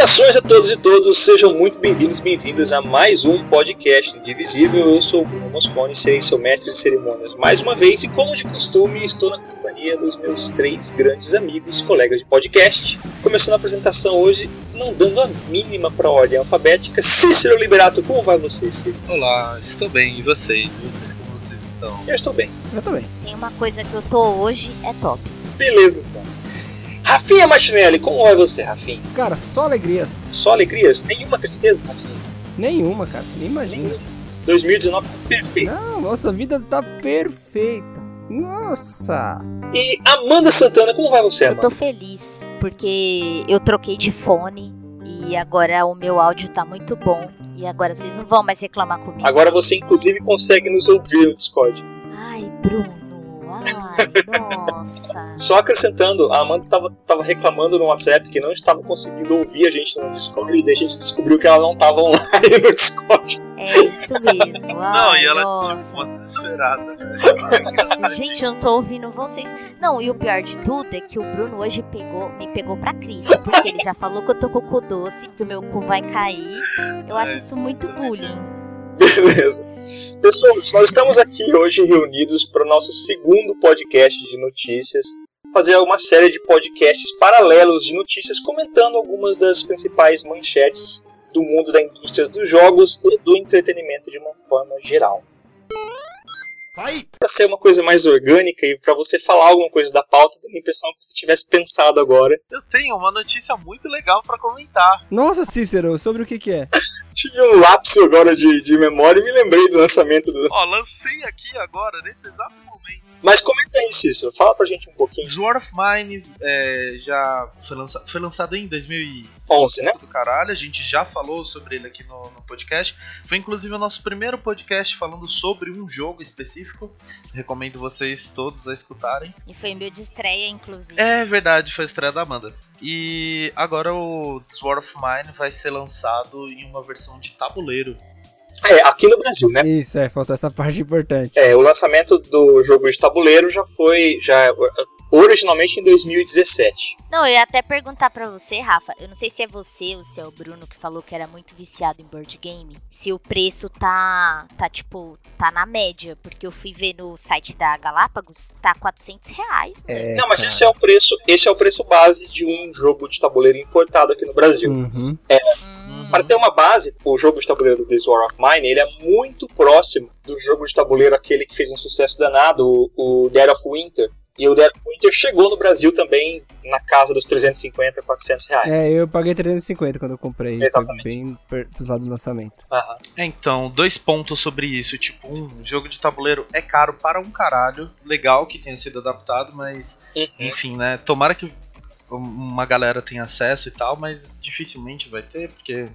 Saudações a todos e todos, sejam muito bem-vindos e bem-vindas a mais um podcast Indivisível. Eu sou o Bruno Moscone, serei seu mestre de cerimônias mais uma vez e, como de costume, estou na companhia dos meus três grandes amigos, colegas de podcast. Começando a apresentação hoje, não dando a mínima para a ordem alfabética, Cícero Liberato, como vai você, Cícero? Olá, estou bem, e vocês? E vocês, como vocês estão? Eu estou bem. Eu também. Tem uma coisa que eu tô hoje, é top. Beleza, então. Rafinha Martinelli, como vai você, Rafinha? Cara, só alegrias. Só alegrias? Nenhuma tristeza, Rafinha? Nenhuma, cara. Nem imagina. 2019 tá perfeito. Não, nossa vida tá perfeita. Nossa. E Amanda Santana, como vai você, Eu Amanda? tô feliz porque eu troquei de fone e agora o meu áudio tá muito bom. E agora vocês não vão mais reclamar comigo. Agora você, inclusive, consegue nos ouvir no Discord. Ai, Bruno. Nossa. Só acrescentando, a Amanda tava, tava reclamando no WhatsApp que não estava conseguindo ouvir a gente no Discord e daí a gente descobriu que ela não tava online no Discord. É isso mesmo. Não, e ela nossa. tipo desesperada. né? Gente, eu não tô ouvindo vocês. Não, e o pior de tudo é que o Bruno hoje pegou, me pegou pra Cristo. Porque ele já falou que eu tô com o cu doce, que o meu cu vai cair. Eu acho É, isso muito é bullying. Beleza. Pessoas, nós estamos aqui hoje reunidos para o nosso segundo podcast de notícias. Fazer uma série de podcasts paralelos de notícias comentando algumas das principais manchetes do mundo da indústria dos jogos e do entretenimento de uma forma geral. Para ser uma coisa mais orgânica e para você falar alguma coisa da pauta, dá a impressão que você tivesse pensado agora. Eu tenho uma notícia muito legal pra comentar. Nossa, Cícero, sobre o que que é? Tive um lapso agora de, de memória e me lembrei do lançamento do. Ó, lancei aqui agora, nesse exato momento. Mas comenta aí, Cícero, fala pra gente um pouquinho. Sword of Mine é, já foi, lança- foi lançado em 2000 11, né? do caralho, a gente já falou sobre ele aqui no, no podcast. Foi inclusive o nosso primeiro podcast falando sobre um jogo específico. Recomendo vocês todos a escutarem. E foi meu de estreia, inclusive. É verdade, foi a estreia da Amanda. E agora o Sword of Mine vai ser lançado em uma versão de tabuleiro. É, aqui no Brasil, né? Isso, é, faltou essa parte importante. É, o lançamento do jogo de tabuleiro já foi já originalmente em 2017. Não, eu ia até perguntar pra você, Rafa. Eu não sei se é você ou se é o Bruno que falou que era muito viciado em board game. Se o preço tá, tá tipo, tá na média. Porque eu fui ver no site da Galápagos, tá 400 reais. mano. É, Não, mas cara. esse é o preço, esse é o preço base de um jogo de tabuleiro importado aqui no Brasil. Uhum. Hum, Para ter uma base, o jogo de tabuleiro do This War of Mine, ele é muito próximo do jogo de tabuleiro aquele que fez um sucesso danado, o, o Dead of Winter. E o Dead of Winter chegou no Brasil também na casa dos 350, 400 reais. É, eu paguei 350 quando eu comprei. Foi Exatamente. bem perto do lado do lançamento. Aham. É, então, dois pontos sobre isso. Tipo, um, jogo de tabuleiro é caro para um caralho. Legal que tenha sido adaptado, mas Uhum. enfim, né? Tomara que uma galera tenha acesso e tal, mas dificilmente vai ter, porque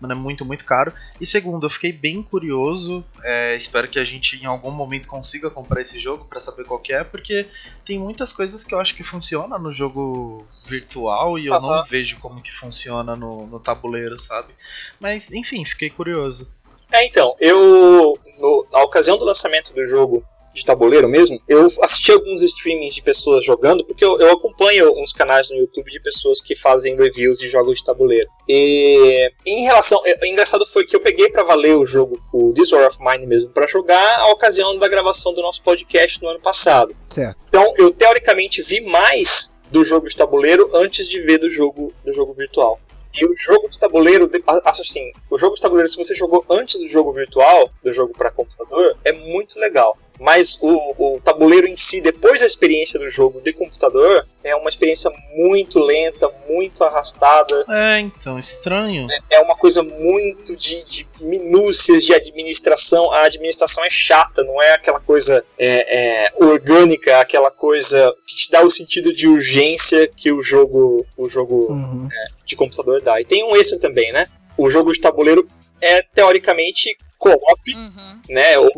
mano, é muito, muito caro. E segundo, eu fiquei bem curioso. é, espero que a gente em algum momento consiga comprar esse jogo pra saber qual que é, porque tem muitas coisas que eu acho que funciona no jogo virtual e eu não Aham. vejo como que funciona no, no tabuleiro, sabe? Mas enfim, fiquei curioso. É, então, eu, no- na ocasião do lançamento do jogo de tabuleiro mesmo, eu assisti alguns streamings de pessoas jogando, porque eu, eu acompanho uns canais no YouTube de pessoas que fazem reviews de jogos de tabuleiro. E em relação. é, engraçado foi que eu peguei pra valer o jogo, o This War of Mine mesmo, pra jogar a ocasião da gravação do nosso podcast no ano passado. Certo. Então eu teoricamente vi mais do jogo de tabuleiro antes de ver do jogo, do jogo virtual. E o jogo de tabuleiro, assim, o jogo de tabuleiro, se você jogou antes do jogo virtual, do jogo para computador, é muito legal. Mas o, o tabuleiro em si, depois da experiência do jogo de computador, é uma experiência muito lenta, muito arrastada. É, então, estranho. É uma coisa muito de, de minúcias de administração. A administração é chata, não é aquela coisa é, é, orgânica, aquela coisa que te dá o sentido de urgência que o jogo, o jogo Uhum. de computador dá. E tem um extra também, né? O jogo de tabuleiro é teoricamente co-op, Uhum. né? Ou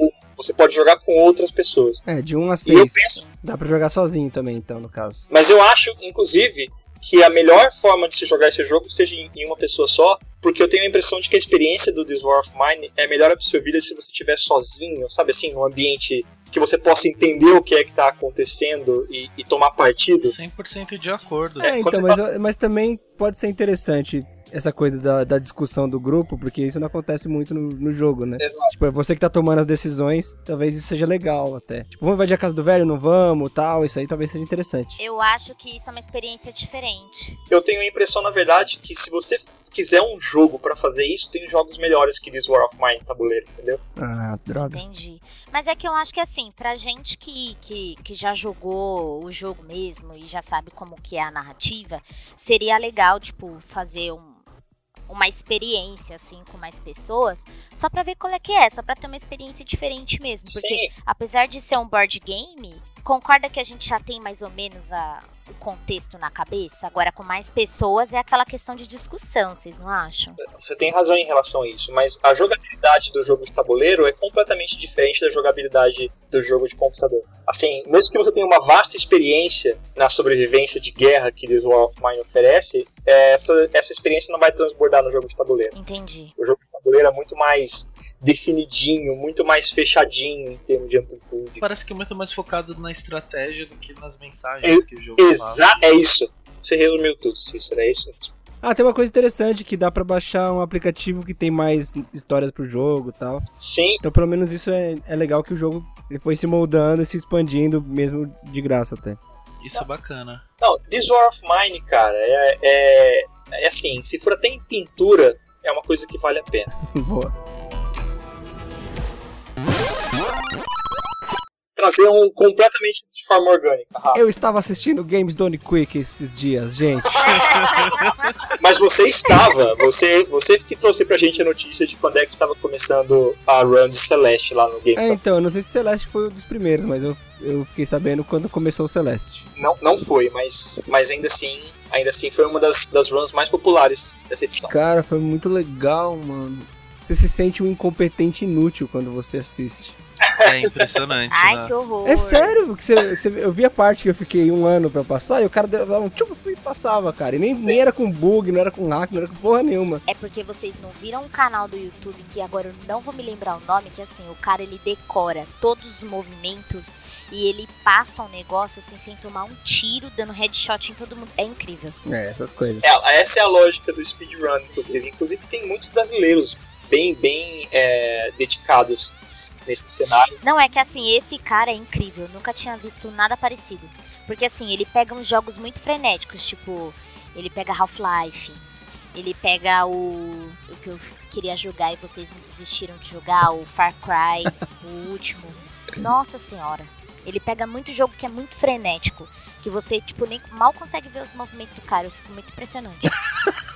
você pode jogar com outras pessoas. É, de 1 a E eu 6. penso, Dá pra jogar sozinho também, então, no caso. mas eu acho, inclusive, que a melhor forma de se jogar esse jogo seja em uma pessoa só, porque eu tenho a impressão de que a experiência do This War of Mine é melhor absorvida se você estiver sozinho, sabe assim, num ambiente que você possa entender o que é que tá acontecendo e, e tomar partido. 100% de acordo. É, É, então, mas, eu- mas também pode ser interessante essa coisa da, da discussão do grupo, porque isso não acontece muito no, no jogo, né? Exato. Tipo, é você que tá tomando as decisões, talvez isso seja legal até. Tipo, vamos invadir a casa do velho, não vamos, tal, isso aí talvez seja interessante. Eu acho que isso é uma experiência diferente. Eu tenho a impressão, na verdade, que se você quiser um jogo pra fazer isso, tem jogos melhores que This War of Mine tabuleiro, entendeu? Ah, droga. Entendi. Mas é que eu acho que assim, pra gente que, que, que já jogou o jogo mesmo e já sabe como que é a narrativa, seria legal, tipo, fazer um, uma experiência, assim, com mais pessoas, só pra ver qual é que é, só pra ter uma experiência diferente mesmo. Porque Sim, apesar de ser um board game, concorda que a gente já tem mais ou menos a- o contexto na cabeça? Agora, com mais pessoas, é aquela questão de discussão, vocês não acham? você tem razão em relação a isso, mas a jogabilidade do jogo de tabuleiro é completamente diferente da jogabilidade do jogo de computador. Assim, mesmo que você tenha uma vasta experiência na sobrevivência de guerra que This War of Mine oferece, é, essa, essa experiência não vai transbordar no jogo de tabuleiro. Entendi. O jogo de tabuleiro é muito mais definidinho, muito mais fechadinho em termos de amplitude. Parece que é muito mais focado na estratégia do que nas mensagens que o jogo fala. Exa é isso. Você resumiu tudo, Cícero, é isso mesmo. Ah, tem uma coisa interessante que dá pra baixar um aplicativo que tem mais histórias pro jogo e tal. Sim, Então, pelo menos isso é, é legal que o jogo ele foi se moldando e se expandindo mesmo de graça até. Isso é bacana. Não, This War of Mine, cara, é, é, é assim, se for até em pintura, é uma coisa que vale a pena. Boa. Trazer um completamente de forma orgânica, Rafa. Eu estava assistindo Games Done Quick esses dias, gente. Mas você estava, você, você que trouxe pra gente a notícia de quando é que estava começando a run de Celeste lá no Games É, of então, eu não sei se Celeste foi um dos primeiros, mas eu, eu fiquei sabendo quando começou o Celeste. Não, não foi, mas, mas ainda assim, ainda assim foi uma das, das runs mais populares dessa edição. Cara, foi muito legal, mano. Você se sente um incompetente inútil quando você assiste. É impressionante, Ai, né? que horror. É sério, porque você, você- eu vi a parte que eu fiquei um ano pra passar e o cara dava um tipo assim passava, cara. E nem, Sim. nem era com bug, não era com hack, não era com porra nenhuma. É porque vocês não viram um canal do YouTube que agora eu não vou me lembrar o nome, que assim, o cara ele decora todos os movimentos e ele passa um negócio assim sem tomar um tiro, dando headshot em todo mundo. É incrível. É, essas coisas. É, essa é a lógica do speedrun, inclusive. Inclusive tem muitos brasileiros bem, bem é, dedicados nesse cenário. Não, é que assim, esse cara é incrível. Eu nunca tinha visto nada parecido. Porque assim, ele pega uns jogos muito frenéticos, tipo, ele pega Half-Life. Ele pega o, o que eu queria jogar e vocês me desistiram de jogar, o Far Cry, o último. Nossa senhora. Ele pega muito jogo que é muito frenético. Que você, tipo, nem mal consegue ver os movimentos do cara. Eu fico muito impressionante.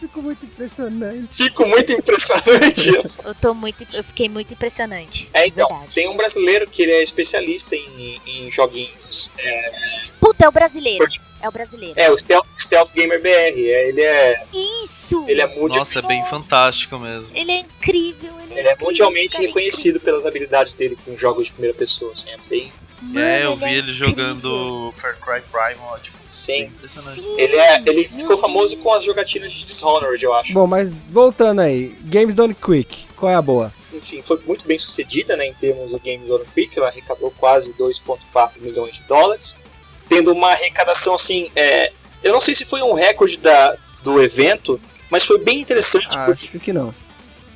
Ficou muito impressionante. Fico muito impressionante. Eu tô muito. Eu fiquei muito impressionante. É, então, Verdade. tem um brasileiro que ele é especialista em, em joguinhos. É, Puta, é o brasileiro. É o brasileiro. é o Stealth, Stealth Gamer BR. É, ele é. Isso! Ele é, mundial, Nossa, é bem Nossa. fantástico mesmo. Ele é incrível, ele é, ele é incrível, mundialmente é reconhecido pelas habilidades dele com jogos de primeira pessoa. Assim, é bem. Incrível. é, eu Mano, vi ele incrível. jogando Far Cry Primal, tipo, Sim. Sim, Ele, é, ele ficou famoso com as jogatinas de Dishonored, eu acho. Bom, mas voltando aí, Games Done Quick, qual é a boa? Assim, foi muito bem sucedida né, em termos do Games on Quick. Ela arrecadou quase 2,4 milhões de dólares. Tendo uma arrecadação assim. É, eu não sei se foi um recorde da, do evento, mas foi bem interessante porque Acho que não.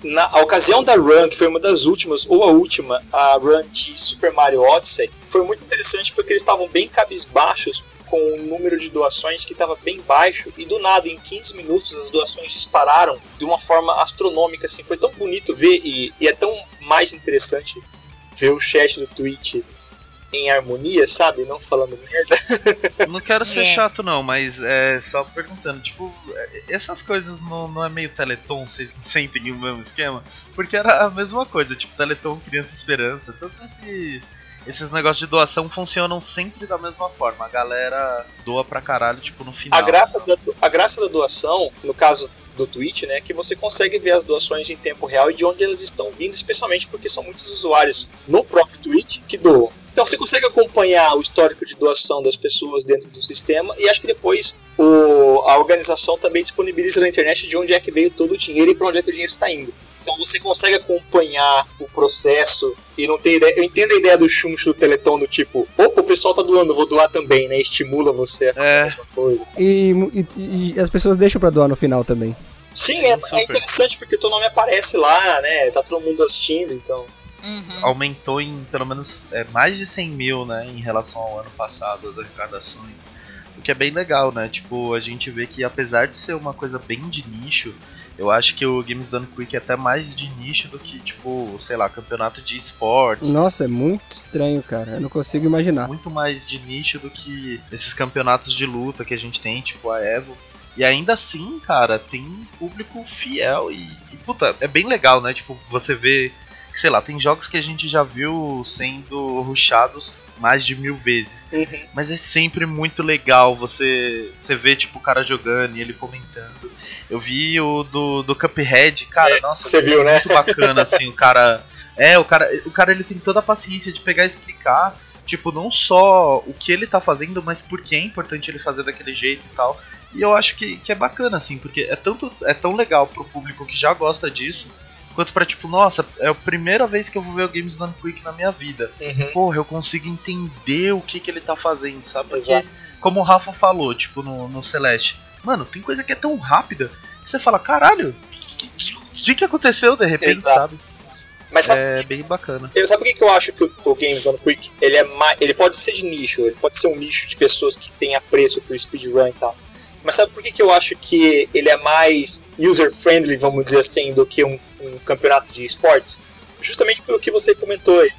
Na a ocasião da run, que foi uma das últimas, ou a última, a run de Super Mario Odyssey, foi muito interessante porque eles estavam bem cabisbaixos com o número de doações que estava bem baixo e do nada em 15 minutos as doações dispararam de uma forma astronômica assim. Foi tão bonito ver e, e é tão mais interessante ver o chat do Twitch em harmonia sabe não falando merda Não quero ser É. chato não, mas é só perguntando, tipo, essas coisas não, não é meio Teleton, vocês não sentem o mesmo esquema? Porque era a mesma coisa, tipo, Teleton, Criança Esperança, todos esses, esses negócios de doação funcionam sempre da mesma forma. A galera doa pra caralho, tipo, no final. a graça da, a graça da doação no caso do Twitch, né, é que você consegue ver as doações em tempo real e de onde elas estão vindo, especialmente porque são muitos usuários no próprio Twitch que doam. Então você consegue acompanhar o histórico de doação das pessoas dentro do sistema e acho que depois o, a organização também disponibiliza na internet de onde é que veio todo o dinheiro e para onde é que o dinheiro está indo. Então você consegue acompanhar o processo e não tem ideia. Eu entendo a ideia do chuncho do Teleton do tipo, opa, o pessoal tá doando, vou doar também, né? Estimula você a fazer É. a mesma coisa. E, e- e as pessoas deixam pra doar no final também. Sim, Sim, é, é interessante porque o teu nome aparece lá, né? Tá todo mundo assistindo, então. Uhum. Aumentou em pelo menos é, mais de 100 mil, né? Em relação ao ano passado, as arrecadações. Que é bem legal, né? Tipo, a gente vê que apesar de ser uma coisa bem de nicho, eu acho que o Games Done Quick é até mais de nicho do que, tipo, sei lá, campeonato de esportes. Nossa, é muito estranho, cara. Eu não consigo imaginar. muito mais de nicho do que esses campeonatos de luta que a gente tem, tipo a Evo. E ainda assim, cara, tem um público fiel e, e, puta, é bem legal, né? Tipo, você vê, sei lá, tem jogos que a gente já viu sendo rushados mais de mil vezes. Mas é sempre muito legal você, você ver, tipo, o cara jogando e ele comentando. Eu vi o do, do Cuphead, cara, É, nossa, você viu, né? muito bacana, assim, o cara. É, o cara, o cara ele tem toda a paciência de pegar e explicar, tipo, não só o que ele tá fazendo, mas por que é importante ele fazer daquele jeito e tal. E eu acho que, que é bacana, assim, porque é, tanto, é tão legal pro público que já gosta disso, quanto pra, tipo, nossa, é a primeira vez que eu vou ver o Games Done Quick na minha vida. Uhum. Porra, eu consigo entender o que, que ele tá fazendo, sabe? Porque, Exato. como o Rafa falou, tipo, no, no Celeste, mano, tem coisa que é tão rápida que você fala, caralho, o que, que, que, que aconteceu de repente, Exato. sabe? Mas sabe, É bem bacana. eu, sabe por que que eu acho que o, o Games Done Quick ele, é mais, ele pode ser de nicho, ele pode ser um nicho de pessoas que têm apreço por speedrun e tal. Mas sabe por que, que eu acho que ele é mais user-friendly, vamos dizer assim, do que um, um campeonato de esportes? Justamente pelo que você comentou aí.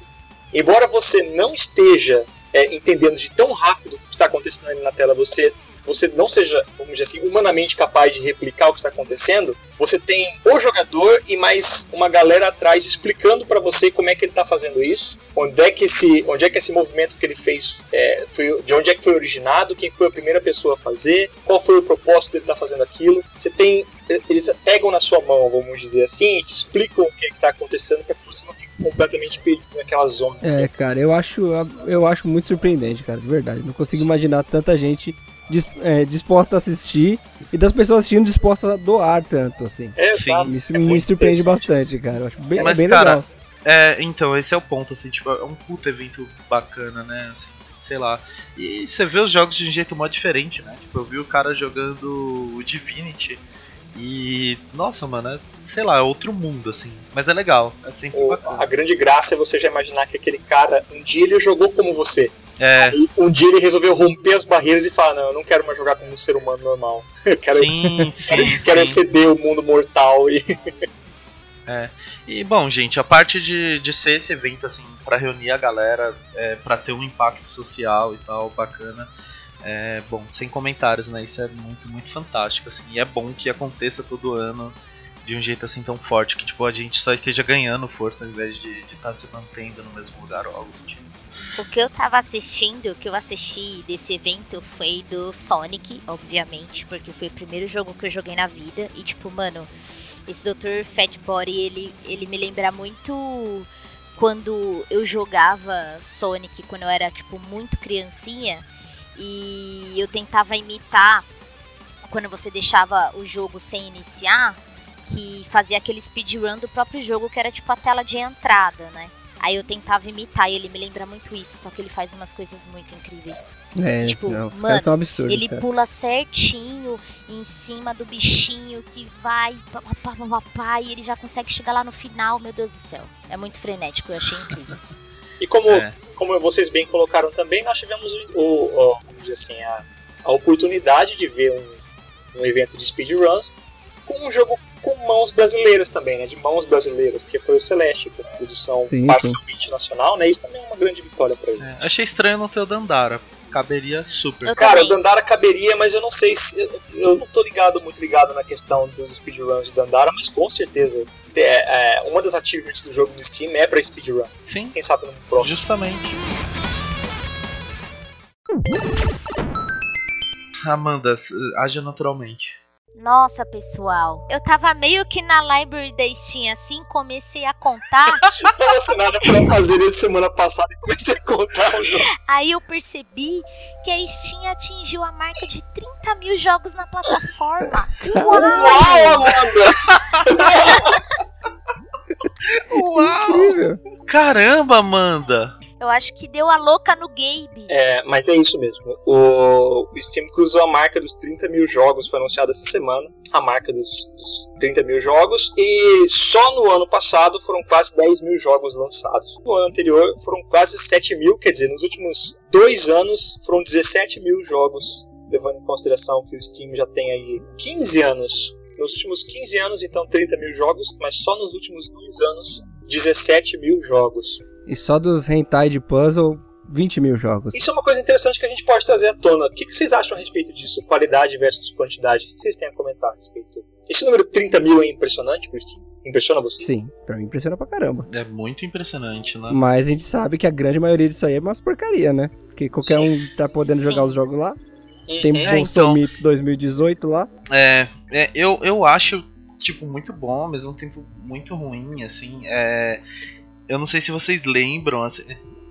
Embora você não esteja é, entendendo de tão rápido o que está acontecendo ali na tela, você, você não seja, vamos dizer assim, humanamente capaz de replicar o que está acontecendo, você tem o jogador e mais uma galera atrás explicando para você como é que ele está fazendo isso, onde é que esse, onde é que esse movimento que ele fez, é, foi, de onde é que foi originado, quem foi a primeira pessoa a fazer, qual foi o propósito dele estar tá fazendo aquilo. Você tem, eles pegam na sua mão, vamos dizer assim, e te explicam o que está acontecendo para que você não fique completamente perdido naquela zona. É, cara, eu acho, eu acho muito surpreendente, cara, de verdade. Não consigo imaginar tanta gente dis- é, disposta a assistir e das pessoas assistindo dispostas a doar tanto, assim. É, Sim. Isso É me surpreende bastante, cara. Eu acho bem, Mas, bem cara, legal. É, então, esse é o ponto, assim, tipo, é um puto evento bacana, né? Assim, sei lá. E você vê os jogos de um jeito mó diferente, né? Tipo, eu vi o cara jogando o Divinity e. Nossa, mano, é, sei lá, é outro mundo, assim. Mas é legal, é sempre O- bacana. a grande graça é você já imaginar que aquele cara, um dia ele jogou como você. É, E um dia ele resolveu romper as barreiras e falar: Não, eu não quero mais jogar como um ser humano normal. Eu quero, sim, sim, quero, exceder o mundo mortal. E E bom, gente, a parte de, de ser esse evento, assim, pra reunir a galera, é, para ter um impacto social e tal, bacana. É, bom, sem comentários, né? Isso é muito, muito fantástico, assim. E é bom que aconteça todo ano de um jeito assim tão forte, que tipo, a gente só esteja ganhando força ao invés de estar se mantendo no mesmo lugar ou algo do tipo. O que eu tava assistindo, o que eu assisti desse evento foi do Sonic, obviamente, porque foi o primeiro jogo que eu joguei na vida. E tipo, mano, esse Dr. Fat Body, ele, ele me lembra muito quando eu jogava Sonic, quando eu era, tipo, muito criancinha. E eu tentava imitar quando você deixava o jogo sem iniciar, que fazia aquele speedrun do próprio jogo, que era tipo a tela de entrada, né? Aí eu tentava imitar e ele me lembra muito isso, só que ele faz umas coisas muito incríveis. É, tipo, não, os mano, são absurdos, Ele cara. pula certinho em cima do bichinho que vai pá, pá, pá, pá, pá, pá, e ele já consegue chegar lá no final, meu Deus do céu. É muito frenético, eu achei incrível. E como, É. como vocês bem colocaram também, nós tivemos o, o- o- vamos dizer assim, a, a oportunidade de ver um, um evento de speedruns com um jogo com mãos brasileiras também, né? De mãos brasileiras, que foi o Celeste, com produção Sim, parcialmente nacional, né? Isso também é uma grande vitória para ele. É, achei estranho não ter o Dandara. Caberia super. Eu Cara, o. Dandara caberia, mas eu não sei se. eu- Eu não tô ligado, muito ligado na questão dos speedruns de Dandara, mas com certeza. É, é, uma das achievements do jogo no Steam é pra speedrun. Sim, Quem sabe no próximo. justamente. Amanda, haja naturalmente. Nossa, pessoal, eu tava meio que na library da Steam assim, comecei a contar, Tava nada pra fazer desde semana passada e comecei a contar o jogo. aí eu percebi que a Steam atingiu a marca de 30 mil jogos na plataforma. Uau, Amanda! Caramba, Amanda! Eu acho que deu a louca no Gabe. É, mas é isso mesmo. O, Steam cruzou a marca dos 30 mil jogos, foi anunciado essa semana. A marca dos, dos 30 mil jogos. E só no ano passado foram quase 10 mil jogos lançados. No ano anterior foram quase 7 mil, quer dizer, nos últimos dois anos foram 17 mil jogos. Levando em consideração que o Steam já tem aí 15 anos. Nos últimos 15 anos, então, 30 mil jogos, mas só nos últimos dois anos, 17 mil jogos. E só dos hentai de puzzle, 20 mil jogos. Isso é uma coisa interessante que a gente pode trazer à tona. O que, vocês acham a respeito disso? Qualidade versus quantidade? O que vocês têm a comentar a respeito? Esse número 30 mil é impressionante pro Steam? Impressiona você? Sim, pra mim impressiona pra caramba. É muito impressionante, né? Mas a gente sabe que a grande maioria disso aí é umas porcaria, né? Porque qualquer Sim. um tá podendo Sim. jogar os jogos lá. Uhum. Tem É, Bolsomito 2018 lá. É, é, eu, eu acho, tipo, muito bom, ao mesmo tempo muito ruim, assim. É, eu não sei se vocês lembram, assim,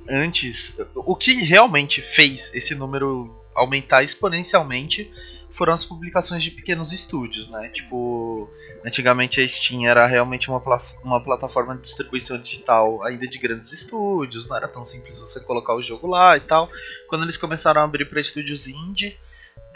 antes, o que realmente fez esse número aumentar exponencialmente foram as publicações de pequenos estúdios, né? Tipo, antigamente a Steam era realmente uma, uma plataforma de distribuição digital ainda de grandes estúdios, não era tão simples você colocar o jogo lá e tal. Quando eles começaram a abrir para estúdios indie,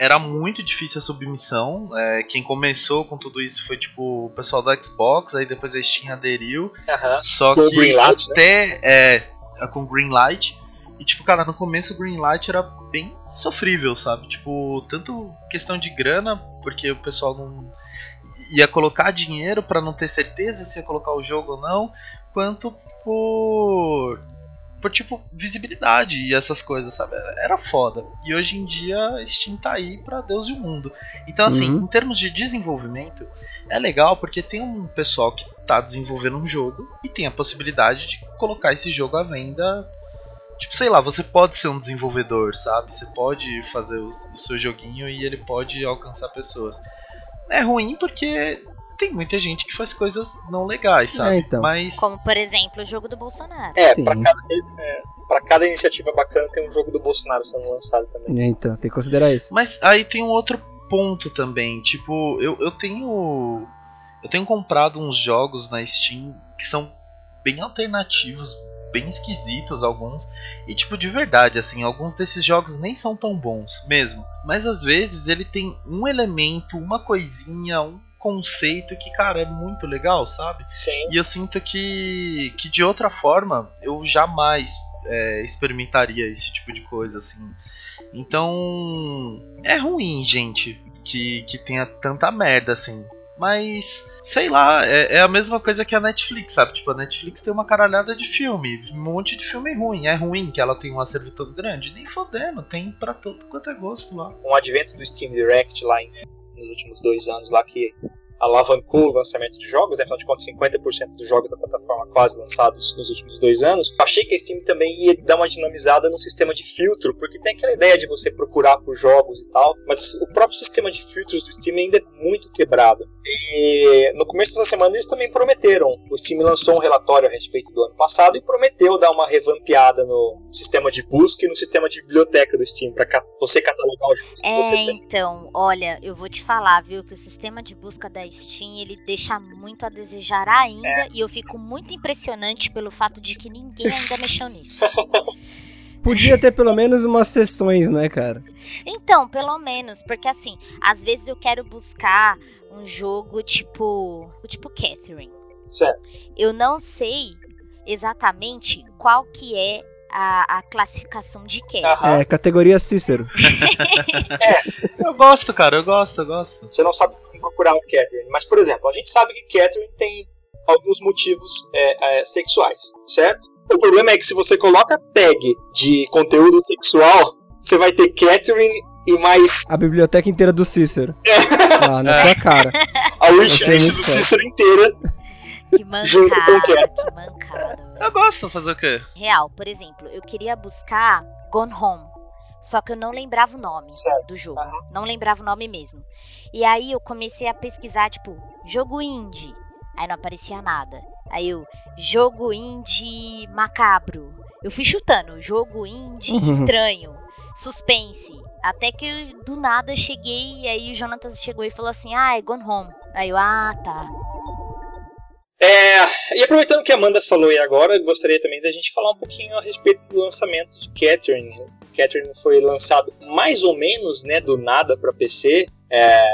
era muito difícil a submissão. É, quem começou com tudo isso foi tipo o pessoal da Xbox, aí depois a Steam aderiu. Aham. Só Com que Greenlight, né? até é, com Greenlight. E tipo, cara, no começo o Greenlight era bem sofrível, sabe? Tipo, tanto questão de grana, porque o pessoal não ia colocar dinheiro pra não ter certeza se ia colocar o jogo ou não, quanto por por tipo visibilidade e essas coisas, sabe? Era foda. E hoje em dia Steam tá aí pra Deus e o mundo. Então assim, Uhum. em termos de desenvolvimento, é legal porque tem um pessoal que tá desenvolvendo um jogo e tem a possibilidade de colocar esse jogo à venda. Tipo, sei lá, você pode ser um desenvolvedor, sabe? Você pode fazer o, o seu joguinho e ele pode alcançar pessoas. É ruim porque tem muita gente que faz coisas não legais, sabe? É, então. Mas Como, por exemplo, o jogo do Bolsonaro. É, Sim. pra cada, é, pra cada iniciativa bacana tem um jogo do Bolsonaro sendo lançado também. É, Então, tem que considerar isso. Mas aí tem um outro ponto também. Tipo, eu, eu tenho. Eu tenho comprado uns jogos na Steam que são bem alternativos, bem esquisitos alguns. E tipo, de verdade, assim, alguns desses jogos nem são tão bons mesmo. Mas às vezes ele tem um elemento, uma coisinha, um conceito que, cara, é muito legal, sabe? Sim. E eu sinto que, que de outra forma eu jamais é, experimentaria esse tipo de coisa, assim. Então. É ruim, gente, que, que tenha tanta merda, assim. Mas, sei lá, é, é a mesma coisa que a Netflix, sabe? Tipo, a Netflix tem uma caralhada de filme, um monte de filme ruim. É ruim que ela tem um acervo tão grande? Nem fodendo, tem pra todo quanto é gosto lá. Um advento do Steam Direct lá em- nos últimos dois anos lá que alavancou o lançamento de jogos, né? afinal de contas 50% dos jogos da plataforma quase lançados nos últimos dois anos. Achei que a Steam também ia dar uma dinamizada no sistema de filtro, porque tem aquela ideia de você procurar por jogos e tal, mas o próprio sistema de filtros do Steam ainda é muito quebrado. E no começo dessa semana eles também prometeram. O Steam lançou um relatório a respeito do ano passado e prometeu dar uma revampeada no sistema de busca e no sistema de biblioteca do Steam para você catalogar os jogos que você É, tem. então, olha, eu vou te falar, viu, que o sistema de busca da Steam, ele deixa muito a desejar ainda, É. e eu fico muito impressionante pelo fato de que ninguém ainda mexeu nisso. Podia ter pelo menos umas sessões, né, cara? Então, pelo menos, porque assim, às vezes eu quero buscar um jogo tipo, tipo Catherine. Certo. Eu não sei exatamente qual que é a, a classificação de Catherine. Aham. É, categoria Cícero. Eu gosto, cara, eu gosto, eu gosto. Você não sabe procurar o Catherine. Mas, por exemplo, a gente sabe que Catherine tem alguns motivos é, é, sexuais, certo? O problema é que se você coloca tag de conteúdo sexual, você vai ter Catherine e mais A biblioteca inteira do Cícero. Lá na sua cara. a wishlist do. Cícero inteira. Que Junto com mancada, Catherine. que mancada. Eu gosto, fazer o quê? Real, por exemplo, eu queria buscar Gone Home. Só que eu não lembrava o nome Certo. do jogo. Aham. Não lembrava o nome mesmo. E aí eu comecei a pesquisar, tipo, jogo indie. Aí não aparecia nada. Aí eu, jogo indie macabro. Eu fui chutando, jogo indie Uhum. estranho. Suspense. Até que eu, do nada cheguei e aí o Jonathan chegou e falou assim: Ah, é Gone Home. Aí eu, ah, tá. É, e aproveitando que a Amanda falou aí agora, gostaria também da gente falar um pouquinho a respeito do lançamento de Catherine. Catherine foi lançado mais ou menos né, do nada para PC. É,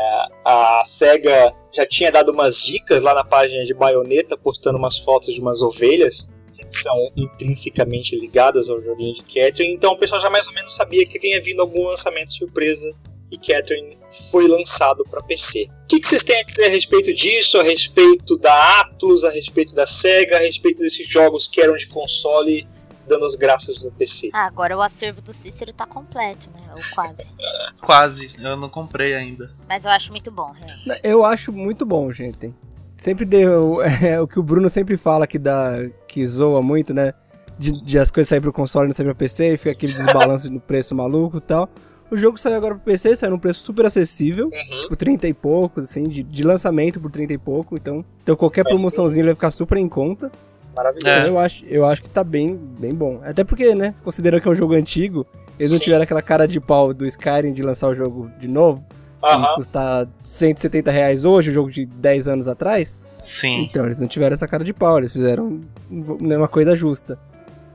a SEGA já tinha dado umas dicas lá na página de Bayonetta, postando umas fotos de umas ovelhas que são intrinsecamente ligadas ao joguinho de Catherine. Então o pessoal já mais ou menos sabia que vinha vindo algum lançamento surpresa e Catherine foi lançado para PC. O que, que, vocês têm a dizer a respeito disso, a respeito da Atlus, a respeito da Sega, a respeito desses jogos que eram de console dando as graças no PC? Ah, agora o acervo do Cícero tá completo, né? Ou quase. quase, eu não comprei ainda. Mas eu acho muito bom, realmente. Eu acho muito bom, gente. Sempre deu. É, o que o Bruno sempre fala que dá. que zoa muito, né? De, de as coisas saírem pro console e não saírem pro PC e fica aquele desbalanço no preço maluco e tal. O jogo saiu agora pro PC, saiu num preço super acessível, uhum. tipo 30 e poucos, assim, de, de lançamento por 30 e pouco, então, então qualquer promoçãozinha vai ficar super em conta. Maravilhoso. Então, eu, acho, eu acho que tá bem, bem bom. Até porque, né, considerando que é um jogo antigo, eles Sim. não tiveram aquela cara de pau do Skyrim de lançar o jogo de novo, uhum. que custa 170 reais hoje, o jogo de 10 anos atrás. Sim. Então, eles não tiveram essa cara de pau, eles fizeram uma coisa justa.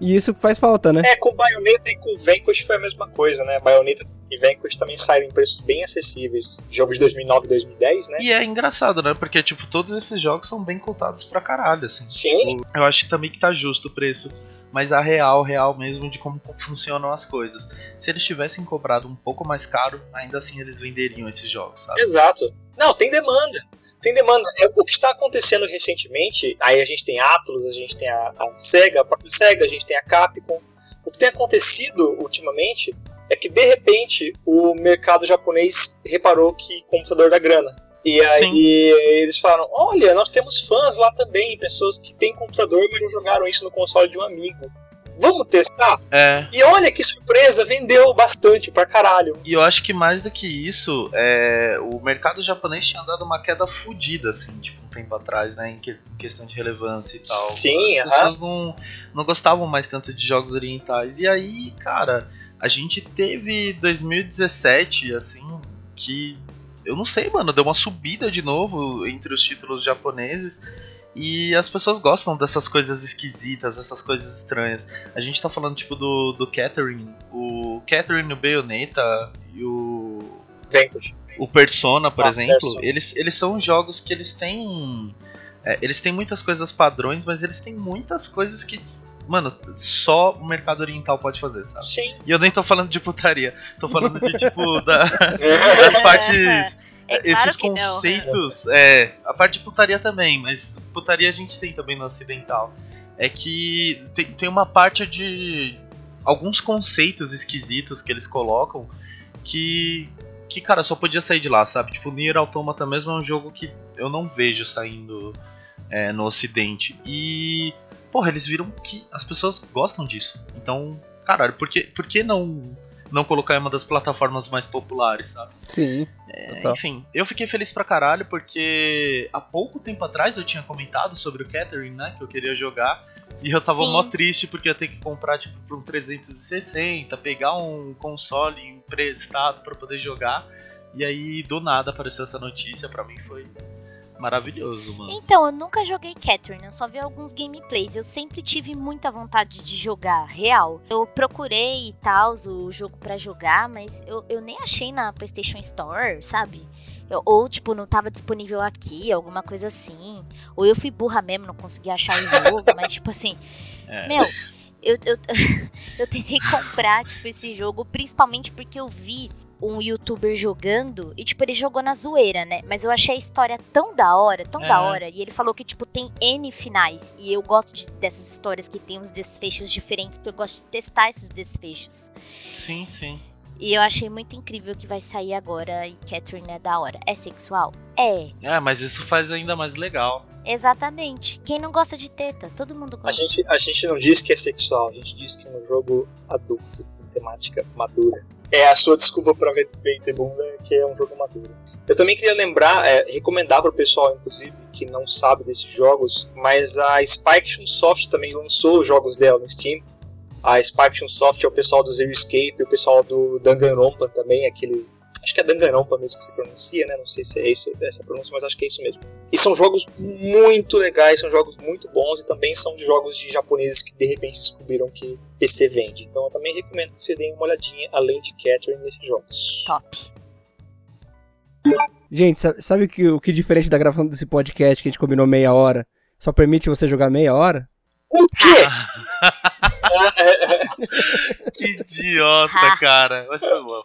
E isso faz falta, né? É, com Bayonetta e com Vanquish foi a mesma coisa, né? Bayonetta e Vanquish também saíram em preços bem acessíveis. Jogos de 2009 e 2010, né? E é engraçado, né? Porque, tipo, todos esses jogos são bem contados pra caralho, assim. Sim. Eu acho também que tá justo o preço mas a real, real mesmo de como funcionam as coisas. Se eles tivessem cobrado um pouco mais caro, ainda assim eles venderiam esses jogos, sabe? Exato. Não, tem demanda. Tem demanda. É, o que está acontecendo recentemente, aí a gente tem Atlus, a gente tem a, a SEGA, a própria SEGA, a gente tem a Capcom. O que tem acontecido ultimamente é que de repente o mercado japonês reparou que computador dá grana. E aí Sim. eles falaram: olha, nós temos fãs lá também, pessoas que têm computador, mas não jogaram isso no console de um amigo. Vamos testar? É. E olha que surpresa, vendeu bastante pra caralho. E eu acho que mais do que isso, é, o mercado japonês tinha dado uma queda fodida, assim, tipo, um tempo atrás, né? Em, que, em questão de relevância e tal. Sim, As pessoas não, não gostavam mais tanto de jogos orientais. E aí, cara, a gente teve 2017, assim, que eu não sei, mano, deu uma subida de novo entre os títulos japoneses. E as pessoas gostam dessas coisas esquisitas, dessas coisas estranhas. A gente tá falando, tipo, do, do Catherine. O Catherine, o Bayonetta e o. Vanquish. O Persona, por ah, exemplo. Persona. Eles, eles são jogos que eles têm. É, eles têm muitas coisas padrões, mas eles têm muitas coisas que Mano, só o mercado oriental pode fazer, sabe? Sim. E eu nem tô falando de putaria. Tô falando de, tipo, da, das partes. É claro esses conceitos. Não. É, a parte de putaria também, mas putaria a gente tem também no ocidental. É que tem, tem uma parte de. alguns conceitos esquisitos que eles colocam que. Que, cara, só podia sair de lá, sabe? Tipo, Nier Automata mesmo é um jogo que eu não vejo saindo é, no ocidente. E porra, eles viram que as pessoas gostam disso. Então, caralho, por que, por que não não colocar em uma das plataformas mais populares, sabe? Sim. É, enfim, eu fiquei feliz pra caralho porque há pouco tempo atrás eu tinha comentado sobre o Catherine, né? Que eu queria jogar. E eu tava Sim. mó triste porque eu ia ter que comprar, tipo, pra um 360, pegar um console emprestado para poder jogar. E aí, do nada, apareceu essa notícia, pra mim foi maravilhoso, mano. Então, eu nunca joguei Catherine, eu só vi alguns gameplays. Eu sempre tive muita vontade de jogar, real. Eu procurei e tal o jogo para jogar, mas eu, eu nem achei na PlayStation Store, sabe? Eu, ou, tipo, não tava disponível aqui, alguma coisa assim. Ou eu fui burra mesmo, não consegui achar o jogo, mas, tipo assim, é. meu. Eu, eu, eu tentei comprar, tipo, esse jogo, principalmente porque eu vi um youtuber jogando e, tipo, ele jogou na zoeira, né? Mas eu achei a história tão da hora, tão é. da hora. E ele falou que, tipo, tem N finais. E eu gosto de, dessas histórias que tem uns desfechos diferentes, porque eu gosto de testar esses desfechos. Sim, sim. E eu achei muito incrível que vai sair agora e Catherine é da hora. É sexual? É. É, mas isso faz ainda mais legal. Exatamente. Quem não gosta de teta? Todo mundo gosta. A gente, a gente não diz que é sexual, a gente diz que é um jogo adulto, com temática madura é a sua desculpa para ver e bunda, que é um jogo maduro. Eu também queria lembrar, é, recomendar para o pessoal, inclusive, que não sabe desses jogos, mas a Spike Soft também lançou jogos dela no Steam. A Spike Soft é o pessoal do Zero Escape, o pessoal do Danganronpa também, aquele Acho que é Danganronpa mesmo que se pronuncia, né? Não sei se é isso, essa pronúncia, mas acho que é isso mesmo. E são jogos muito legais, são jogos muito bons e também são de jogos de japoneses que de repente descobriram que PC vende. Então eu também recomendo que vocês deem uma olhadinha além de Catherine nesses jogos. Top. Gente, sa- sabe o que, o que diferente da gravação desse podcast que a gente combinou meia hora, só permite você jogar meia hora? O quê? Que idiota, cara. Mas foi bom.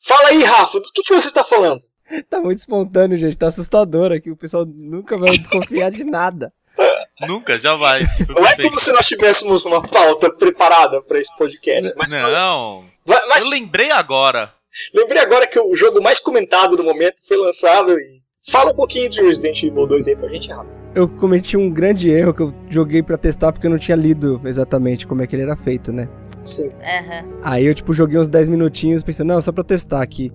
Fala aí, Rafa, do que, que você está falando? Tá muito espontâneo, gente, tá assustador aqui, o pessoal nunca vai desconfiar de nada. Nunca, jamais. Não é como se nós tivéssemos uma pauta preparada para esse podcast. Mas Não. Vai- mas Eu lembrei agora. lembrei agora que o jogo mais comentado no momento foi lançado e. Fala um pouquinho de Resident Evil 2 aí pra gente, Rafa. Eu cometi um grande erro que eu joguei pra testar porque eu não tinha lido exatamente como é que ele era feito, né? Sim. Aham. Aí eu, tipo, joguei uns 10 minutinhos pensando, não, só pra testar aqui.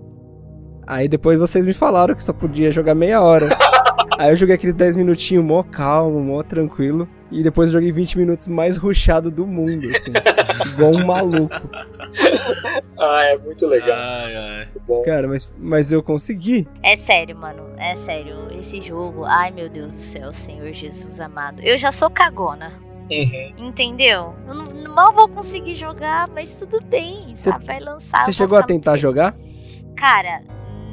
Aí depois vocês me falaram que só podia jogar meia hora. Aí eu joguei aqueles 10 minutinhos mó calmo, mó tranquilo. E depois eu joguei 20 minutos mais rushado do mundo, assim. igual um maluco. Ah, é muito legal. Ai, ai. Muito bom. Cara, mas, mas eu consegui. É sério, mano. É sério. Esse jogo. Ai, meu Deus do céu, Senhor Jesus amado. Eu já sou cagona. Uhum. Entendeu? Eu não, mal vou conseguir jogar, mas tudo bem. Cê- tá? Vai lançar. Você chegou a tentar jogar? Cara,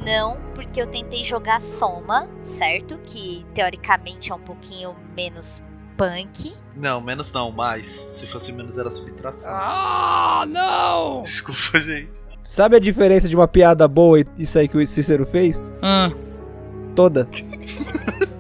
não, porque eu tentei jogar Soma, certo? Que teoricamente é um pouquinho menos punk. Não, menos não, mais. Se fosse menos era subtração. Ah, não! Desculpa, gente. Sabe a diferença de uma piada boa e isso aí que o Cícero fez? Toda.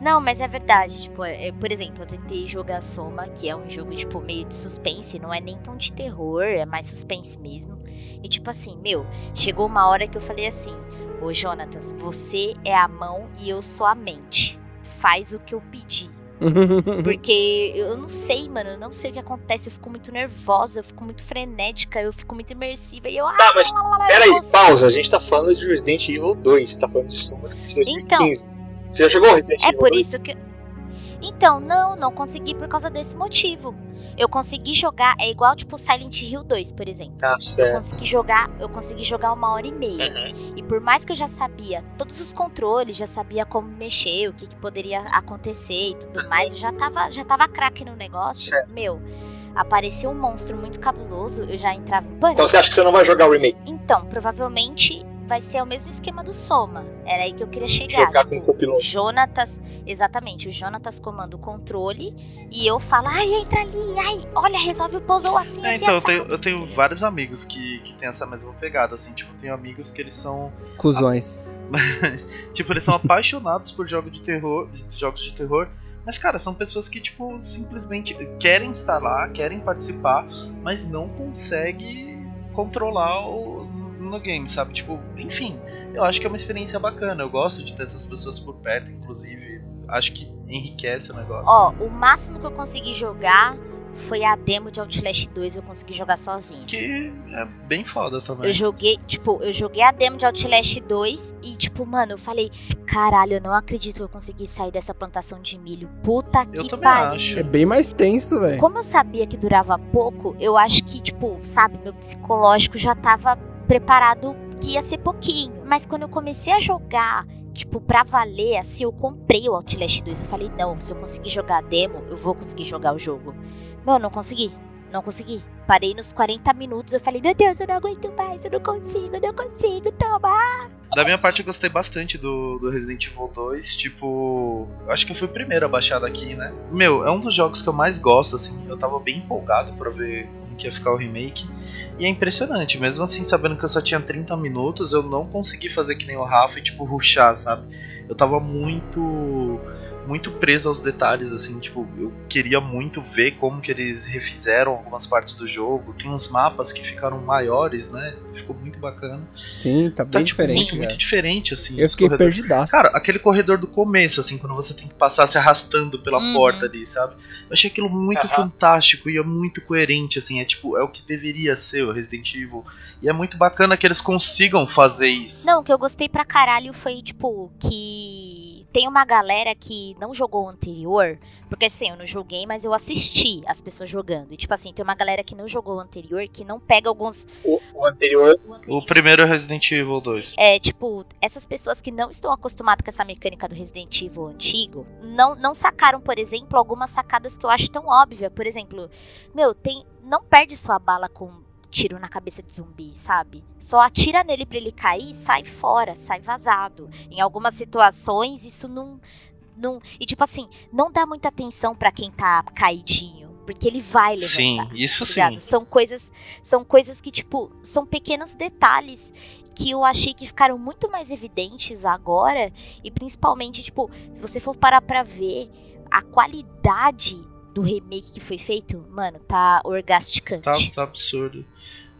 Não, mas é verdade. Tipo, é- é, por exemplo, eu tentei jogar Soma, que é um jogo, tipo, meio de suspense. Não é nem tão de terror, é mais suspense mesmo. E, tipo assim, meu, chegou uma hora que eu falei assim: Ô Jonatas, você é a mão e eu sou a mente. Faz o que eu pedi. Porque eu não sei, mano, eu não sei o que acontece. Eu fico muito nervosa, eu fico muito frenética, eu fico muito imersiva. E eu. Tá, mas ah, Peraí, nossa. pausa. A gente tá falando de Resident Evil 2. Você tá falando de Sombra de 2015. Você já jogou Resident É Evil por 2? isso que. Então, não, não consegui por causa desse motivo. Eu consegui jogar, é igual tipo Silent Hill 2, por exemplo. Tá Eu certo. consegui jogar, eu consegui jogar uma hora e meia. Uhum. E por mais que eu já sabia todos os controles, já sabia como mexer, o que, que poderia acontecer e tudo mais, eu já tava, já tava craque no negócio. Certo. Meu, apareceu um monstro muito cabuloso, eu já entrava em pânico. Então você acha que você não vai jogar o remake? Então, provavelmente vai ser o mesmo esquema do Soma. Era aí que eu queria chegar. Jogar tipo, com o copiloto. Jonatas, exatamente, o Jonatas comanda o controle e eu falo, ai, entra ali, ai, olha, resolve o puzzle assim, É, assim, então, eu assado." tenho, eu tenho vários amigos que, que têm essa mesma pegada, assim, tipo, eu tenho amigos que eles são. Cusões. Tipo, eles são apaixonados por jogos de terror, jogos de terror. Mas, cara, são pessoas que, tipo, simplesmente querem estar lá, querem participar, mas não conseguem controlar o, no game, sabe? Tipo, enfim, eu acho que é uma experiência bacana. Eu gosto de ter essas pessoas por perto, inclusive. Acho que enriquece o negócio. Ó, o máximo que eu consegui jogar foi a demo de Outlast 2, eu consegui jogar sozinho. Que é bem foda também. Eu joguei, tipo, eu joguei a demo de Outlast 2 e, tipo, mano, eu falei, caralho, eu não acredito que eu consegui sair dessa plantação de milho. Puta Eu que pariu. acho. É bem mais tenso, velho. Como eu sabia que durava pouco, eu acho que, tipo, sabe, meu psicológico já tava preparado que ia ser pouquinho. Mas quando eu comecei a jogar, tipo, pra valer, assim, eu comprei o Outlast 2. Eu falei, não, se eu conseguir jogar a demo, eu vou conseguir jogar o jogo. Eu não consegui. Não consegui. Parei nos 40 minutos, eu falei, meu Deus, eu não aguento mais, eu não consigo, eu não consigo, toma. Da minha parte, eu gostei bastante do, do Resident Evil 2. Tipo, acho que eu fui o primeiro a baixar daqui, né? Meu, é um dos jogos que eu mais gosto, assim. Eu tava bem empolgado pra ver como que ia ficar o remake. E é impressionante, mesmo assim, sabendo que eu só tinha 30 minutos, eu não consegui fazer que nem o Rafa e, tipo, ruxar, sabe? Eu tava muito. Muito preso aos detalhes, assim, tipo, eu queria muito ver como que eles refizeram algumas partes do jogo. Tem uns mapas que ficaram maiores, né? Ficou muito bacana. Sim, tá Tá, bem tipo, diferente, muito, muito diferente, assim. Eu fiquei corredores. perdidaço. Cara, aquele corredor do começo, assim, quando você tem que passar se arrastando pela Uhum. porta ali, sabe? Eu achei aquilo muito Aham. fantástico e é muito coerente, assim, é tipo, é o que deveria ser o Resident Evil. E é muito bacana que eles consigam fazer isso. Não, o que eu gostei pra caralho foi, tipo, que tem uma galera que não jogou o anterior, porque assim, eu não joguei, mas eu assisti as pessoas jogando. E tipo assim, tem uma galera que não jogou o anterior que não pega alguns. O, o anterior. O anterior. O primeiro é Resident Evil 2. É, tipo, essas pessoas que não estão acostumadas com essa mecânica do Resident Evil antigo, não, não sacaram, por exemplo, algumas sacadas que eu acho tão óbvias. Por exemplo, meu, tem. Não perde sua bala com tiro na cabeça de zumbi, sabe? Só atira nele pra ele cair e sai fora, sai vazado. Em algumas situações, isso não. não e tipo assim, não dá muita atenção para quem tá caidinho. Porque ele vai levantar. Sim, isso tá ligado? sim. São coisas, são coisas que, tipo, são pequenos detalhes que eu achei que ficaram muito mais evidentes agora. E principalmente, tipo, se você for parar pra ver a qualidade do remake que foi feito, mano, tá orgasticante. Tá, tá absurdo.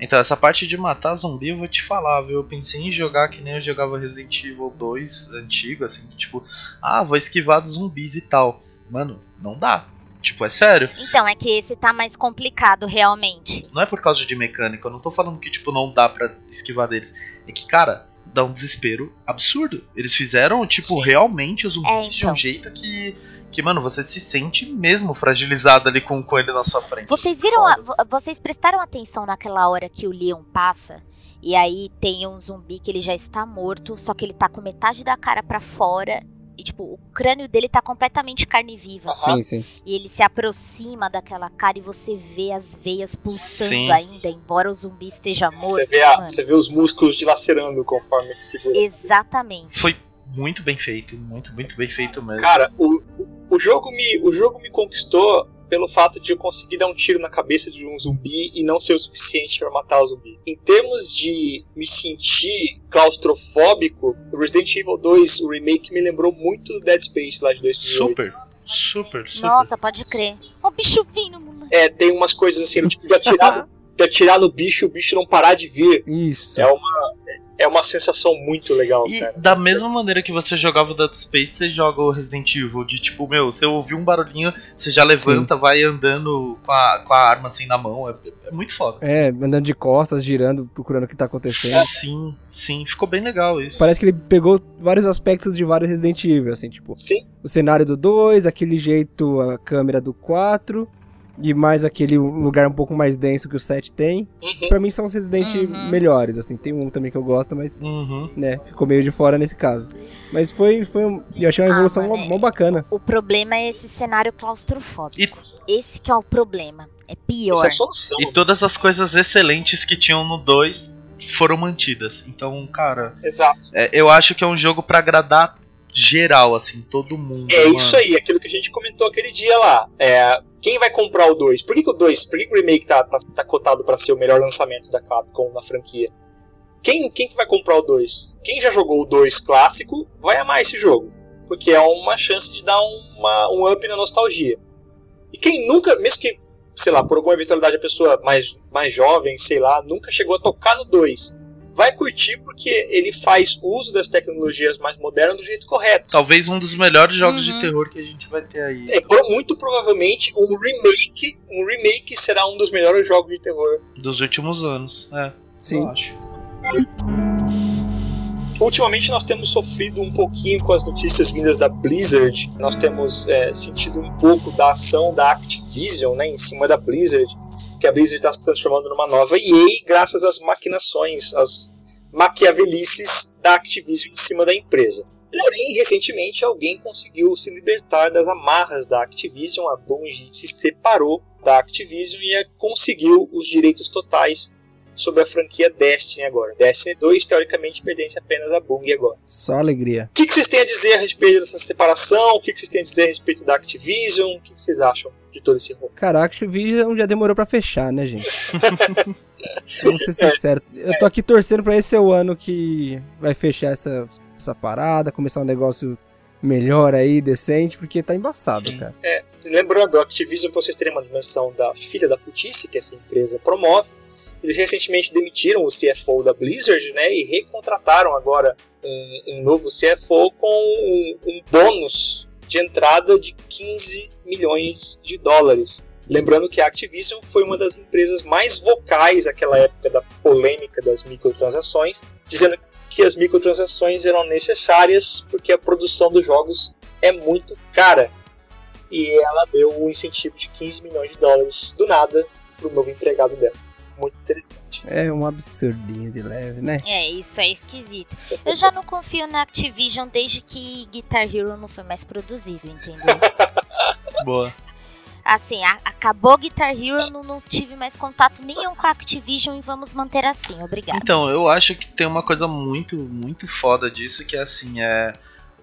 Então, essa parte de matar zumbi, eu vou te falar, viu? Eu pensei em jogar que nem eu jogava Resident Evil 2 antigo, assim, tipo, ah, vou esquivar dos zumbis e tal. Mano, não dá. Tipo, é sério. Então, é que esse tá mais complicado realmente. Não é por causa de mecânica, eu não tô falando que, tipo, não dá pra esquivar deles. É que, cara, dá um desespero absurdo. Eles fizeram, tipo, Sim. realmente os zumbis É, de então. um jeito que. Que, mano, você se sente mesmo fragilizado ali com, com ele na sua frente. Vocês viram, a- vo- vocês prestaram atenção naquela hora que o Leon passa? E aí tem um zumbi que ele já está morto, só que ele tá com metade da cara pra fora. E, tipo, o crânio dele tá completamente carne viva, Aham. Sim, sim. E ele se aproxima daquela cara e você vê as veias pulsando Sim. ainda, embora o zumbi esteja morto. Você vê, a- você vê os músculos dilacerando conforme ele segura. Exatamente. Foi muito bem feito, muito, muito bem feito mesmo. Cara, o, o- jogo me, o jogo me conquistou pelo fato de eu conseguir dar um tiro na cabeça de um zumbi e não ser o suficiente para matar o zumbi. Em termos de me sentir claustrofóbico, o Resident Evil 2, o remake, me lembrou muito do Dead Space lá de 2008. super, super, super. Nossa, pode crer. Ó, o bicho vindo, mano. É, tem umas coisas assim, tipo de atirar, de atirar no bicho e o bicho não parar de vir. Isso. É uma, é uma sensação muito legal, E cara. da mesma maneira que você jogava o Dead Space, você joga o Resident Evil. De tipo, meu, você ouviu um barulhinho, você já levanta, vai andando com a, com a arma assim na mão. É, é muito foda. É, andando de costas, girando, procurando o que tá acontecendo. Sim, sim, ficou bem legal isso. Parece que ele pegou vários aspectos de vários Resident Evil, assim, tipo, Sim, o cenário do 2, aquele jeito, a câmera do 4, e mais aquele lugar um pouco mais denso que o 7 tem. uhum. Pra mim são os Resident Uhum. melhores, assim. Tem um também que eu gosto, mas, Uhum. né, ficou meio de fora nesse caso. Mas foi, foi um, eu achei uma Ah, evolução mano, mó, mó bacana. O problema é esse cenário claustrofóbico. Esse que é o problema. É pior. isso é a solução. E todas as coisas excelentes que tinham no 2 foram mantidas. Então, cara, Exato. é, eu acho que é um jogo pra agradar geral, assim, todo mundo. É mano. isso aí, aquilo que a gente comentou aquele dia lá. É, quem vai comprar o 2? Por que, que o 2? Por que, que o remake tá, tá, tá cotado pra ser o melhor lançamento da Capcom na franquia? Quem, quem que vai comprar o 2? Quem já jogou o 2 clássico vai amar esse jogo. Porque é uma chance de dar uma, um up na nostalgia. E quem nunca, mesmo que, sei lá, por alguma eventualidade a pessoa mais, mais jovem, sei lá, nunca chegou a tocar no 2, vai curtir porque ele faz uso das tecnologias mais modernas do jeito correto. Talvez um dos melhores jogos Uhum. de terror que a gente vai ter aí. É, muito provavelmente um remake, um remake será um dos melhores jogos de terror. Dos últimos anos. É, Sim. eu acho. Ultimamente nós temos sofrido um pouquinho com as notícias vindas da Blizzard. Nós temos é, sentido um pouco da ação da Activision, né, em cima da Blizzard, que a Blizzard está se transformando numa nova EA graças às maquinações, às maquiavelices da Activision em cima da empresa. Porém, recentemente alguém conseguiu se libertar das amarras da Activision, a Bungie se separou da Activision e conseguiu os direitos totais sobre a franquia Destiny agora. Destiny 2 teoricamente pertence apenas a Bungie agora. Só alegria. O que, que vocês têm a dizer a respeito dessa separação? O que, que vocês têm a dizer a respeito da Activision? O que, que vocês acham de todo esse rolo? Cara, a Activision já demorou pra fechar, né, gente? Vamos ser sinceros. Eu tô aqui torcendo pra esse ser o ano que vai fechar essa, essa parada, começar um negócio melhor aí, decente, porque tá embaçado, Sim. cara. Lembrando, a Activision, pra vocês terem uma dimensão da filha da putice que essa empresa promove, eles recentemente demitiram o CFO da Blizzard, né, e recontrataram agora um, um novo CFO com um, um bônus de entrada de 15 milhões de dólares. Lembrando que a Activision foi uma das empresas mais vocais naquela época da polêmica das microtransações, dizendo que as microtransações eram necessárias porque a produção dos jogos é muito cara. E ela deu um incentivo de 15 milhões de dólares do nada pro novo empregado dela. Muito interessante. É um absurdinho de leve, né? É, isso é esquisito. Eu já não confio na Activision desde que Guitar Hero não foi mais produzido, entendeu? Boa. Assim, a- acabou Guitar Hero, não, não tive mais contato nenhum com a Activision e vamos manter assim, obrigada. Então, eu acho que tem uma coisa muito, muito foda disso, que é assim, é.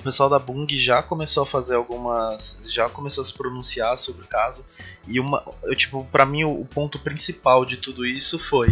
O pessoal da Bung já começou a fazer algumas. Já começou a se pronunciar sobre o caso. E uma. Eu, tipo, pra mim o, o ponto principal de tudo isso foi.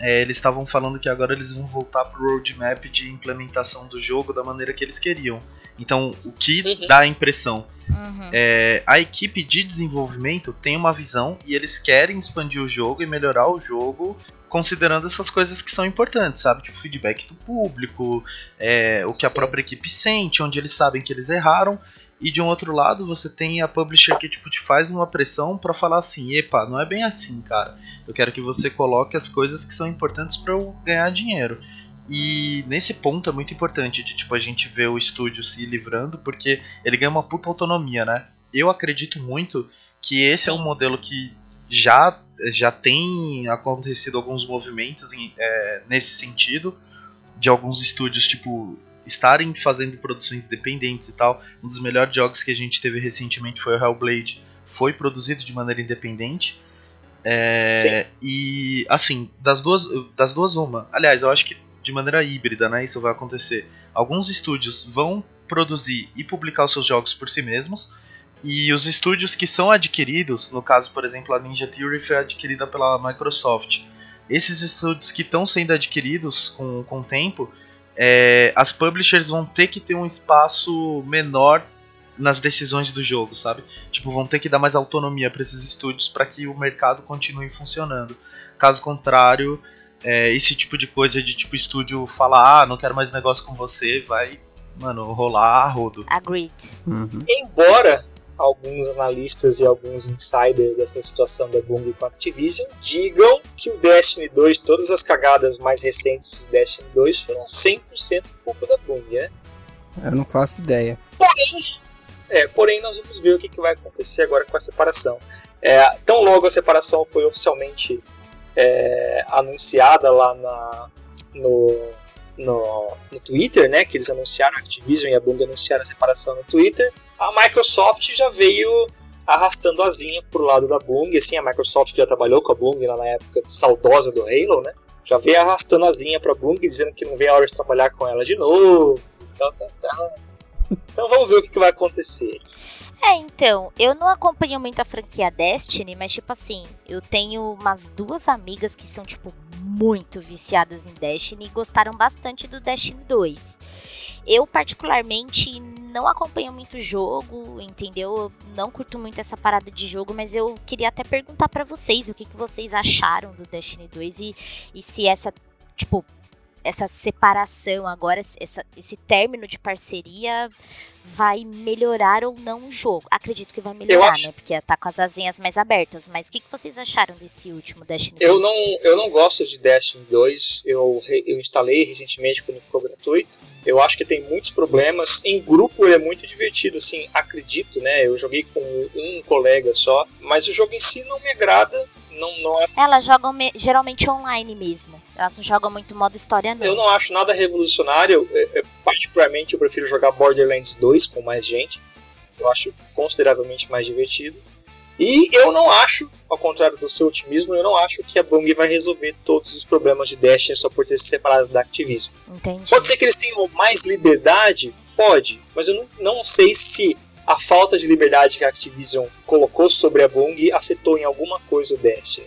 é, eles estavam falando que agora eles vão voltar pro roadmap de implementação do jogo da maneira que eles queriam. Então, o que Uhum. dá a impressão Uhum. é, a equipe de desenvolvimento tem uma visão e eles querem expandir o jogo e melhorar o jogo considerando essas coisas que são importantes, sabe? Tipo, feedback do público, é, o que a própria equipe sente, onde eles sabem que eles erraram. E de um outro lado, você tem a publisher que tipo, te faz uma pressão pra falar assim: epa, não é bem assim, cara. Eu quero que você coloque as coisas que são importantes pra eu ganhar dinheiro. E nesse ponto é muito importante de tipo a gente ver o estúdio se livrando, porque ele ganha uma puta autonomia, né? Eu acredito muito que esse é Sim. um modelo que já, já tem acontecido alguns movimentos em- é, nesse sentido, de alguns estúdios, tipo, estarem fazendo produções independentes e tal. Um dos melhores jogos que a gente teve recentemente foi o Hellblade, foi produzido de maneira independente. É, e assim, das duas, das duas uma. Aliás, eu acho que de maneira híbrida, né? Isso vai acontecer. Alguns estúdios vão produzir e publicar os seus jogos por si mesmos. E os estúdios que são adquiridos, no caso, por exemplo, a Ninja Theory foi adquirida pela Microsoft. Esses estúdios que estão sendo adquiridos com, com o tempo, é, as publishers vão ter que ter um espaço menor nas decisões do jogo, sabe? Tipo, vão ter que dar mais autonomia para esses estúdios para que o mercado continue funcionando. Caso contrário, é, esse tipo de coisa de tipo estúdio falar, ah, não quero mais negócio com você, vai, mano, rolar a rodo. Agreed. Uhum. Embora alguns analistas e alguns insiders dessa situação da Bungie com a Activision digam que o Destiny 2, todas as cagadas mais recentes do Destiny 2 foram 100% culpa da Bungie, né? Eu não faço ideia. É, porém, nós vamos ver o que, que vai acontecer agora com a separação. É, tão logo a separação foi oficialmente é, anunciada lá na, no, no, no Twitter, né? Que eles anunciaram, a Activision e a Bungie anunciaram a separação no Twitter. A Microsoft já veio arrastando a asinha pro lado da Bungie, assim, a Microsoft que já trabalhou com a Bungie lá na época saudosa do Halo, né? Já veio arrastando a asinha pra Bungie, dizendo que não vem a hora de trabalhar com ela de novo. Então, tá, tá. então vamos ver o que, que vai acontecer. É, então, eu não acompanho muito a franquia Destiny, mas tipo assim, eu tenho umas duas amigas que são, tipo, muito viciadas em Destiny e gostaram bastante do Destiny 2. Eu, particularmente, não acompanho muito jogo, entendeu? Eu não curto muito essa parada de jogo, mas eu queria até perguntar pra vocês o que, que vocês acharam do Destiny 2 e, e se essa, tipo, essa separação agora, essa, esse término de parceria vai melhorar ou não o jogo. Acredito que vai melhorar, acho- né? Porque tá com as asinhas mais abertas. Mas o que, que vocês acharam desse último Destiny Eu 2? não, eu não gosto de Destiny 2. Eu, eu instalei recentemente quando ficou gratuito. Eu acho que tem muitos problemas. Em grupo ele é muito divertido, assim, acredito, né? Eu joguei com um colega só, mas o jogo em si não me agrada. Não, não é, Elas jogam me- geralmente online mesmo. Elas não jogam muito modo história, não. eu não acho nada revolucionário. É- é- particularmente, eu prefiro jogar Borderlands 2 com mais gente. Eu acho consideravelmente mais divertido. E eu não acho, ao contrário do seu otimismo, eu não acho que a Bungie vai resolver todos os problemas de Destiny só por ter se separado da Activision. Entendi. Pode ser que eles tenham mais liberdade? Pode, mas eu não, não sei se a falta de liberdade que a Activision colocou sobre a Bungie afetou em alguma coisa o Destiny.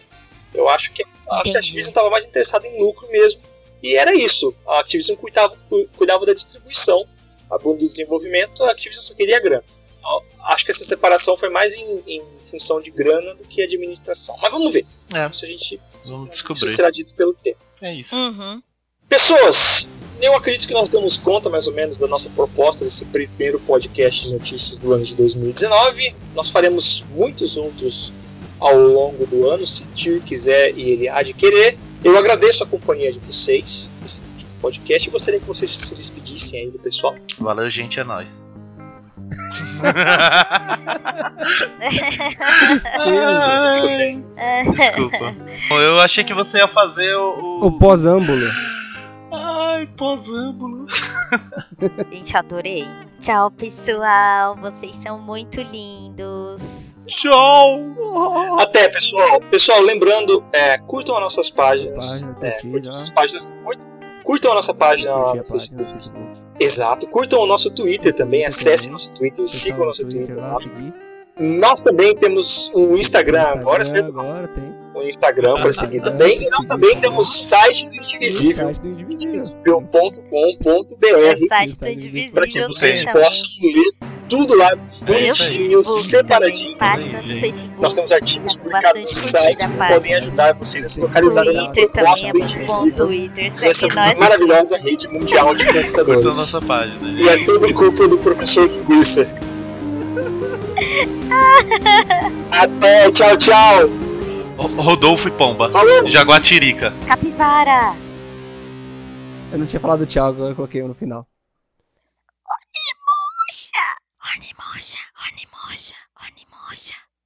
Eu acho que, acho que a. Activision estava mais interessada em lucro mesmo. E era isso. A Activision cuidava, cu- cuidava da distribuição, a Bungie do desenvolvimento, a Activision só queria grana. Então, acho que essa separação foi mais em, em função de grana do que administração. Mas vamos ver. É, Isso a gente vamos isso descobrir. será dito pelo tempo. É isso. Uhum. Pessoas, eu acredito que nós damos conta mais ou menos da nossa proposta desse primeiro podcast de notícias do ano de 2019. Nós faremos muitos outros ao longo do ano, se Tyr quiser e ele há de querer. Eu agradeço a companhia de vocês. Esse podcast. Eu gostaria que vocês se despedissem aí do pessoal. Valeu, gente, é nóis. Desculpa. Eu achei que você ia fazer o. O pós-âmbulo. Ai, pós-âmbulo. Gente, adorei. Tchau, pessoal. Vocês são muito lindos. Tchau. Até, pessoal. Pessoal, lembrando, é, curtam as nossas páginas. Página, É, curtir, curtam ó. as páginas. Curtam, curtam a nossa página lá no Facebook. Facebook. Exato. Curtam o nosso Twitter também. Acessem nosso Twitter. Pessoal Sigam no nosso Twitter lá. lá. Nós também temos um Instagram agora, certo? Agora tem. Instagram para seguir Ah, também. E nós também temos o site do Indivisível. indivisível.com.br para que vocês também. possam ler tudo lá bonitinho, separadinho. Nós temos artigos Tá publicados no site que podem ajudar vocês a se localizarem na proposta é do. Indivisível Twitter, nessa maravilhosa rede mundial de a computadores. nossa página. E é tudo culpa do professor Linguiça. Até, tchau, tchau. Rodolfo e Pomba. Falou. Jaguatirica. Capivara. Eu não tinha falado do Thiago, eu coloquei um no final. Onimusha! Onimusha, Onimusha.